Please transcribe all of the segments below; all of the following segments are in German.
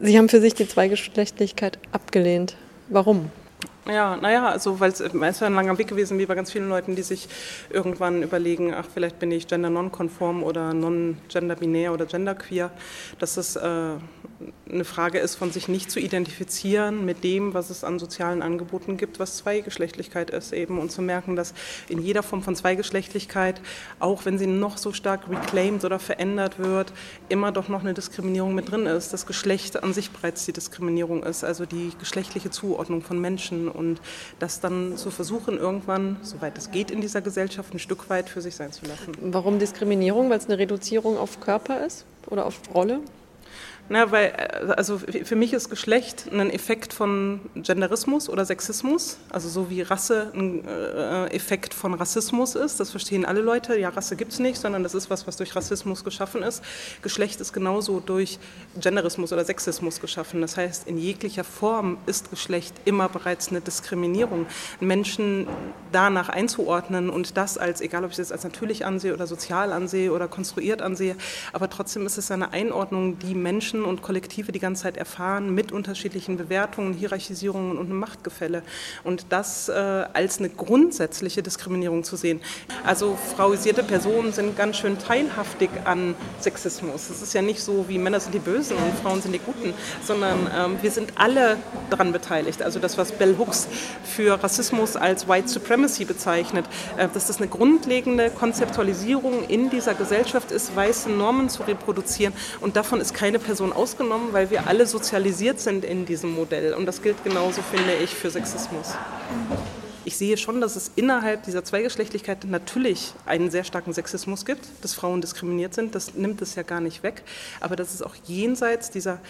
Sie haben für sich die Zweigeschlechtlichkeit abgelehnt. Warum? Ja, naja, also weil es ist ja ein langer Weg gewesen, wie bei ganz vielen Leuten, die sich irgendwann überlegen, ach, vielleicht bin ich gender non-konform oder non-gender-binär oder genderqueer, dass das äh, eine Frage ist, von sich nicht zu identifizieren mit dem, was es an sozialen Angeboten gibt, was Zweigeschlechtlichkeit ist eben und zu merken, dass in jeder Form von Zweigeschlechtlichkeit, auch wenn sie noch so stark reclaimed oder verändert wird, immer doch noch eine Diskriminierung mit drin ist. Das Geschlecht an sich bereits die Diskriminierung ist, also die geschlechtliche Zuordnung von Menschen und das dann zu versuchen, irgendwann, soweit es geht in dieser Gesellschaft, ein Stück weit für sich sein zu lassen. Warum Diskriminierung? Weil es eine Reduzierung auf Körper ist oder auf Rolle? Na, weil, äh, also für mich ist Geschlecht ein Effekt von Genderismus oder Sexismus, also so wie Rasse ein äh, Effekt von Rassismus ist. Das verstehen alle Leute. Ja, Rasse gibt es nicht, sondern das ist was, was durch Rassismus geschaffen ist. Geschlecht ist genauso durch Genderismus oder Sexismus geschaffen. Das heißt, in jeglicher Form ist Geschlecht immer bereits eine Diskriminierung. Menschen danach einzuordnen und das als, egal ob ich das als natürlich ansehe oder sozial ansehe oder konstruiert ansehe, aber trotzdem ist es eine Einordnung, die Menschen Menschen und Kollektive die ganze Zeit erfahren mit unterschiedlichen Bewertungen, Hierarchisierungen und einem Machtgefälle. Und das äh, als eine grundsätzliche Diskriminierung zu sehen. Also frauisierte Personen sind ganz schön teilhaftig an Sexismus. Es ist ja nicht so, wie Männer sind die Bösen und Frauen sind die Guten, sondern ähm, wir sind alle daran beteiligt. Also das, was Bell Hooks für Rassismus als White Supremacy bezeichnet, äh, dass das eine grundlegende Konzeptualisierung in dieser Gesellschaft ist, weiße Normen zu reproduzieren. Und davon ist keine Person Person ausgenommen, weil wir alle sozialisiert sind in diesem Modell. Und das gilt genauso, finde ich, für Sexismus. Ich sehe schon, dass es innerhalb dieser Zweigeschlechtlichkeit natürlich einen sehr starken Sexismus gibt, dass Frauen diskriminiert sind. Das nimmt es ja gar nicht weg. Aber dass es auch jenseits dieser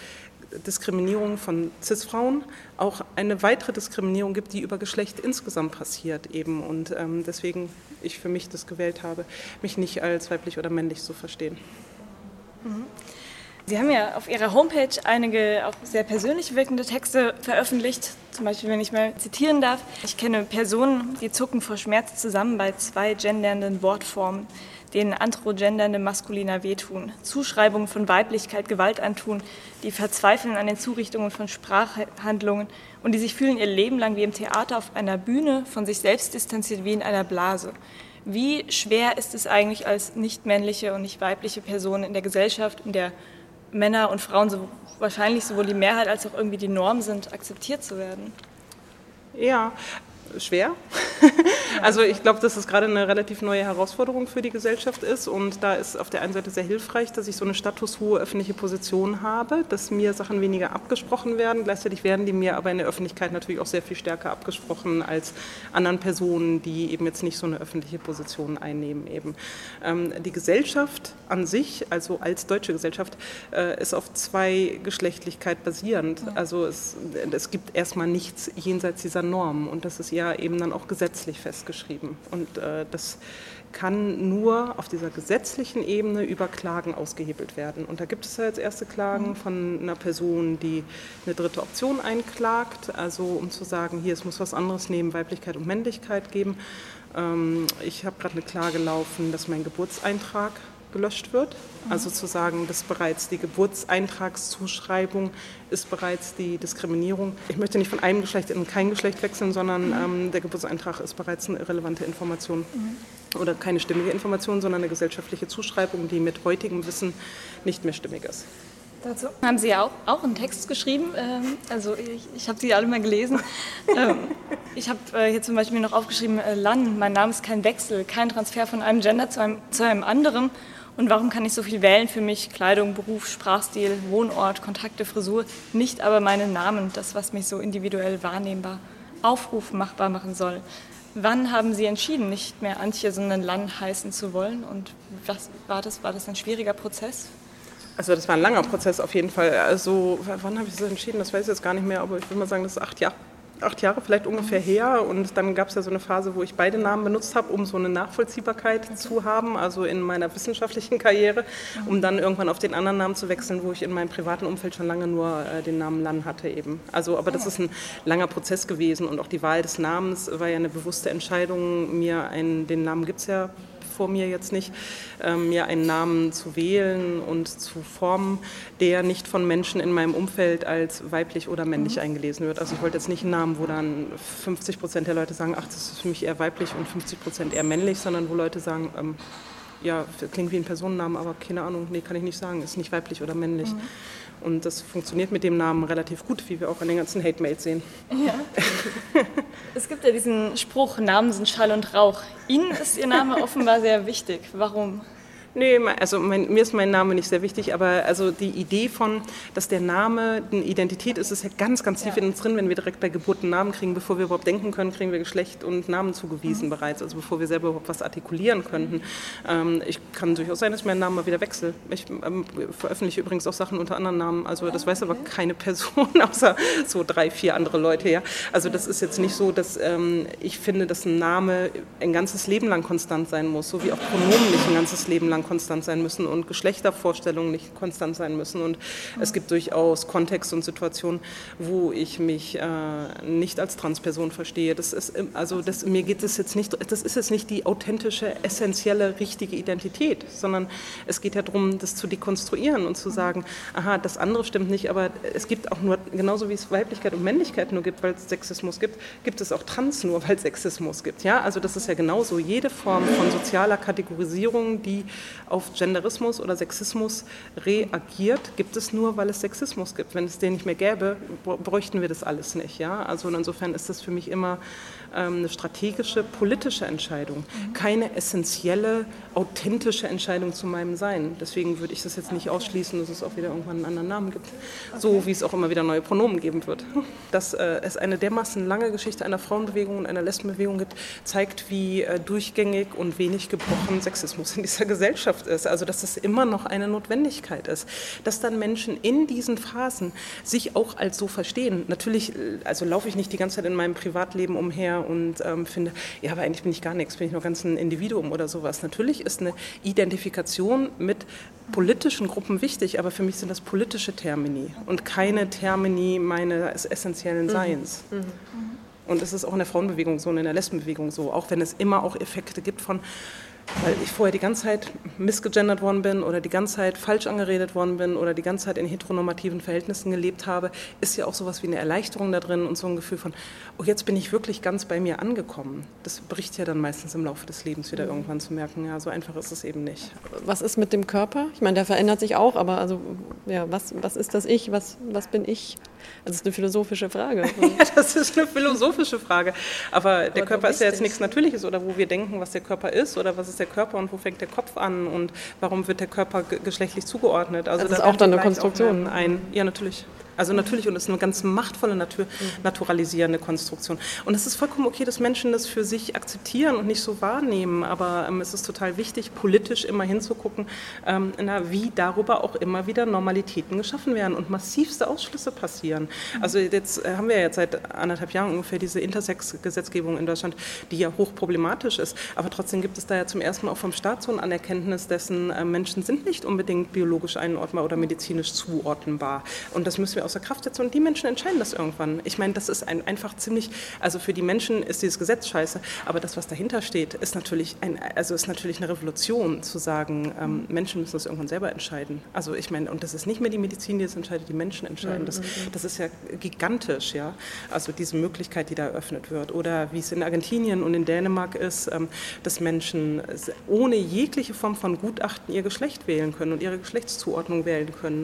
Diskriminierung von CIS-Frauen auch eine weitere Diskriminierung gibt, die über Geschlecht insgesamt passiert eben. Und ähm, deswegen ich für mich das gewählt habe, mich nicht als weiblich oder männlich zu verstehen. Mhm. Sie haben ja auf Ihrer Homepage einige auch sehr persönlich wirkende Texte veröffentlicht. Zum Beispiel, wenn ich mal zitieren darf. Ich kenne Personen, die zucken vor Schmerz zusammen bei zwei gendernden Wortformen, denen androgendernde Maskuliner wehtun, Zuschreibungen von Weiblichkeit Gewalt antun, die verzweifeln an den Zurichtungen von Sprachhandlungen und die sich fühlen ihr Leben lang wie im Theater auf einer Bühne, von sich selbst distanziert wie in einer Blase. Wie schwer ist es eigentlich als nicht männliche und nicht weibliche Person in der Gesellschaft, in der Männer und Frauen so wahrscheinlich sowohl die Mehrheit als auch irgendwie die Norm sind, akzeptiert zu werden? Ja, schwer. Also ich glaube, dass es gerade eine relativ neue Herausforderung für die Gesellschaft ist und da ist auf der einen Seite sehr hilfreich, dass ich so eine statushohe öffentliche Position habe, dass mir Sachen weniger abgesprochen werden. Gleichzeitig werden die mir aber in der Öffentlichkeit natürlich auch sehr viel stärker abgesprochen als anderen Personen, die eben jetzt nicht so eine öffentliche Position einnehmen. Eben. Ähm, die Gesellschaft an sich, also als deutsche Gesellschaft, äh, ist auf Zweigeschlechtlichkeit basierend. Also es, es gibt erstmal nichts jenseits dieser Norm und das ist ja eben dann auch gesetzlich festgeschrieben. Und äh, das kann nur auf dieser gesetzlichen Ebene über Klagen ausgehebelt werden. Und da gibt es ja jetzt erste Klagen von einer Person, die eine dritte Option einklagt, also um zu sagen, hier, es muss was anderes neben Weiblichkeit und Männlichkeit geben. Ähm, ich habe gerade eine Klage laufen, dass mein Geburtseintrag gelöscht wird. Also zu sagen, dass bereits die Geburtseintragszuschreibung ist bereits die Diskriminierung. Ich möchte nicht von einem Geschlecht in kein Geschlecht wechseln, sondern ähm, der Geburtseintrag ist bereits eine irrelevante Information mhm. oder keine stimmige Information, sondern eine gesellschaftliche Zuschreibung, die mit heutigem Wissen nicht mehr stimmig ist. Dazu haben Sie ja auch, auch einen Text geschrieben. Ähm, also ich, ich habe sie alle mal gelesen. ähm, ich habe äh, hier zum Beispiel noch aufgeschrieben, äh, LAN, mein Name ist kein Wechsel, kein Transfer von einem Gender zu einem, zu einem anderen. Und warum kann ich so viel wählen für mich? Kleidung, Beruf, Sprachstil, Wohnort, Kontakte, Frisur, nicht aber meinen Namen, das, was mich so individuell wahrnehmbar, aufrufmachbar machen soll. Wann haben Sie entschieden, nicht mehr Antje, sondern Lan heißen zu wollen? Und was war das? War das ein schwieriger Prozess? Also das war ein langer Prozess auf jeden Fall. Also wann habe ich das entschieden? Das weiß ich jetzt gar nicht mehr, aber ich würde mal sagen, das ist acht Jahre acht Jahre vielleicht ungefähr her und dann gab es ja so eine Phase, wo ich beide Namen benutzt habe, um so eine Nachvollziehbarkeit okay. zu haben, also in meiner wissenschaftlichen Karriere, um dann irgendwann auf den anderen Namen zu wechseln, wo ich in meinem privaten Umfeld schon lange nur äh, den Namen Lan hatte eben. Also, aber das ist ein langer Prozess gewesen und auch die Wahl des Namens war ja eine bewusste Entscheidung. Mir einen, den Namen gibt es ja vor mir jetzt nicht, ähm, mir einen Namen zu wählen und zu formen, der nicht von Menschen in meinem Umfeld als weiblich oder männlich mhm. eingelesen wird. Also ich wollte jetzt nicht einen Namen, wo dann 50 Prozent der Leute sagen, ach, das ist für mich eher weiblich und 50 Prozent eher männlich, sondern wo Leute sagen, ähm, ja, klingt wie ein Personennamen, aber keine Ahnung, nee, kann ich nicht sagen, ist nicht weiblich oder männlich. Mhm. Und das funktioniert mit dem Namen relativ gut, wie wir auch an den ganzen Hate-Mails sehen. Ja. es gibt ja diesen Spruch, Namen sind Schall und Rauch. Ihnen ist Ihr Name offenbar sehr wichtig. Warum? Nee, also mein, mir ist mein Name nicht sehr wichtig, aber also die Idee von, dass der Name eine Identität ist, ist ja ganz, ganz tief ja. in uns drin, wenn wir direkt bei Geburt einen Namen kriegen. Bevor wir überhaupt denken können, kriegen wir Geschlecht und Namen zugewiesen mhm. bereits, also bevor wir selber überhaupt was artikulieren könnten. Ähm, ich kann durchaus sein, dass ich meinen Namen mal wieder wechsle. Ich ähm, veröffentliche übrigens auch Sachen unter anderen Namen, also das weiß aber keine Person, außer so drei, vier andere Leute. Ja. Also das ist jetzt nicht so, dass ähm, ich finde, dass ein Name ein ganzes Leben lang konstant sein muss, so wie auch Pronomen nicht ein ganzes Leben lang konstant sein müssen und Geschlechtervorstellungen nicht konstant sein müssen. Und es gibt durchaus Kontexte und Situationen, wo ich mich äh, nicht als Transperson verstehe. Das ist, also das, mir geht es jetzt nicht, das ist jetzt nicht die authentische, essentielle, richtige Identität, sondern es geht ja darum, das zu dekonstruieren und zu sagen, aha, das andere stimmt nicht, aber es gibt auch nur, genauso wie es Weiblichkeit und Männlichkeit nur gibt, weil es Sexismus gibt, gibt es auch Trans nur, weil es Sexismus gibt. Ja, also das ist ja genauso. Jede Form von sozialer Kategorisierung, die auf Genderismus oder Sexismus reagiert, gibt es nur, weil es Sexismus gibt. Wenn es den nicht mehr gäbe, bräuchten wir das alles nicht. Ja? Also insofern ist das für mich immer ähm, eine strategische, politische Entscheidung, keine essentielle, authentische Entscheidung zu meinem Sein. Deswegen würde ich das jetzt nicht ausschließen, dass es auch wieder irgendwann einen anderen Namen gibt. So wie es auch immer wieder neue Pronomen geben wird. Dass äh, es eine dermaßen lange Geschichte einer Frauenbewegung und einer Lesbenbewegung gibt, zeigt, wie äh, durchgängig und wenig gebrochen Sexismus in dieser Gesellschaft ist. Also dass es immer noch eine Notwendigkeit ist. Dass dann Menschen in diesen Phasen sich auch als so verstehen. Natürlich, äh, also laufe ich nicht die ganze Zeit in meinem Privatleben umher und ähm, finde, ja, aber eigentlich bin ich gar nichts, bin ich nur ganz ein Individuum oder sowas. Natürlich ist eine Identifikation mit politischen Gruppen wichtig, aber für mich sind das politische Termini und keine Termini meines essentiellen mhm. Seins. Mhm. Mhm. Und es ist auch in der Frauenbewegung so und in der Lesbenbewegung so, auch wenn es immer auch Effekte gibt von, weil ich vorher die ganze Zeit missgegendert worden bin oder die ganze Zeit falsch angeredet worden bin oder die ganze Zeit in heteronormativen Verhältnissen gelebt habe, ist ja auch sowas wie eine Erleichterung da drin und so ein Gefühl von, oh, jetzt bin ich wirklich ganz bei mir angekommen. Das bricht ja dann meistens im Laufe des Lebens wieder irgendwann zu merken, ja, so einfach ist es eben nicht. Was ist mit dem Körper? Ich meine, der verändert sich auch, aber also, ja, was, was ist das Ich? Was, was bin ich? Das ist eine philosophische Frage. ja, das ist eine philosophische Frage. Aber der aber Körper ist ja jetzt nichts Natürliches oder wo wir denken, was der Körper ist oder was ist der Körper und wo fängt der Kopf an und warum wird der Körper geschlechtlich zugeordnet. Also das ist auch dann eine Konstruktion. Ein, ja, natürlich. Also natürlich, und es ist eine ganz machtvolle, Natur, naturalisierende Konstruktion. Und es ist vollkommen okay, dass Menschen das für sich akzeptieren und nicht so wahrnehmen, aber ähm, es ist total wichtig, politisch immer hinzugucken, ähm, na, wie darüber auch immer wieder Normalitäten geschaffen werden und massivste Ausschlüsse passieren. Also jetzt äh, haben wir jetzt seit anderthalb Jahren ungefähr diese Intersex-Gesetzgebung in Deutschland, die ja hochproblematisch ist, aber trotzdem gibt es da ja zum ersten Mal auch vom Staat so ein Anerkenntnis dessen, äh, Menschen sind nicht unbedingt biologisch einordnbar oder medizinisch zuordnenbar. Und das müssen wir außer Kraft setzen und die Menschen entscheiden das irgendwann. Ich meine, das ist ein, einfach ziemlich, also für die Menschen ist dieses Gesetz scheiße, aber das, was dahinter steht, ist natürlich, ein, also ist natürlich eine Revolution, zu sagen, ähm, Menschen müssen das irgendwann selber entscheiden. Also ich meine, und das ist nicht mehr die Medizin, die das entscheidet, die Menschen entscheiden. Das, das ist ja gigantisch, ja. Also diese Möglichkeit, die da eröffnet wird. Oder wie es in Argentinien und in Dänemark ist, ähm, dass Menschen ohne jegliche Form von Gutachten ihr Geschlecht wählen können und ihre Geschlechtszuordnung wählen können.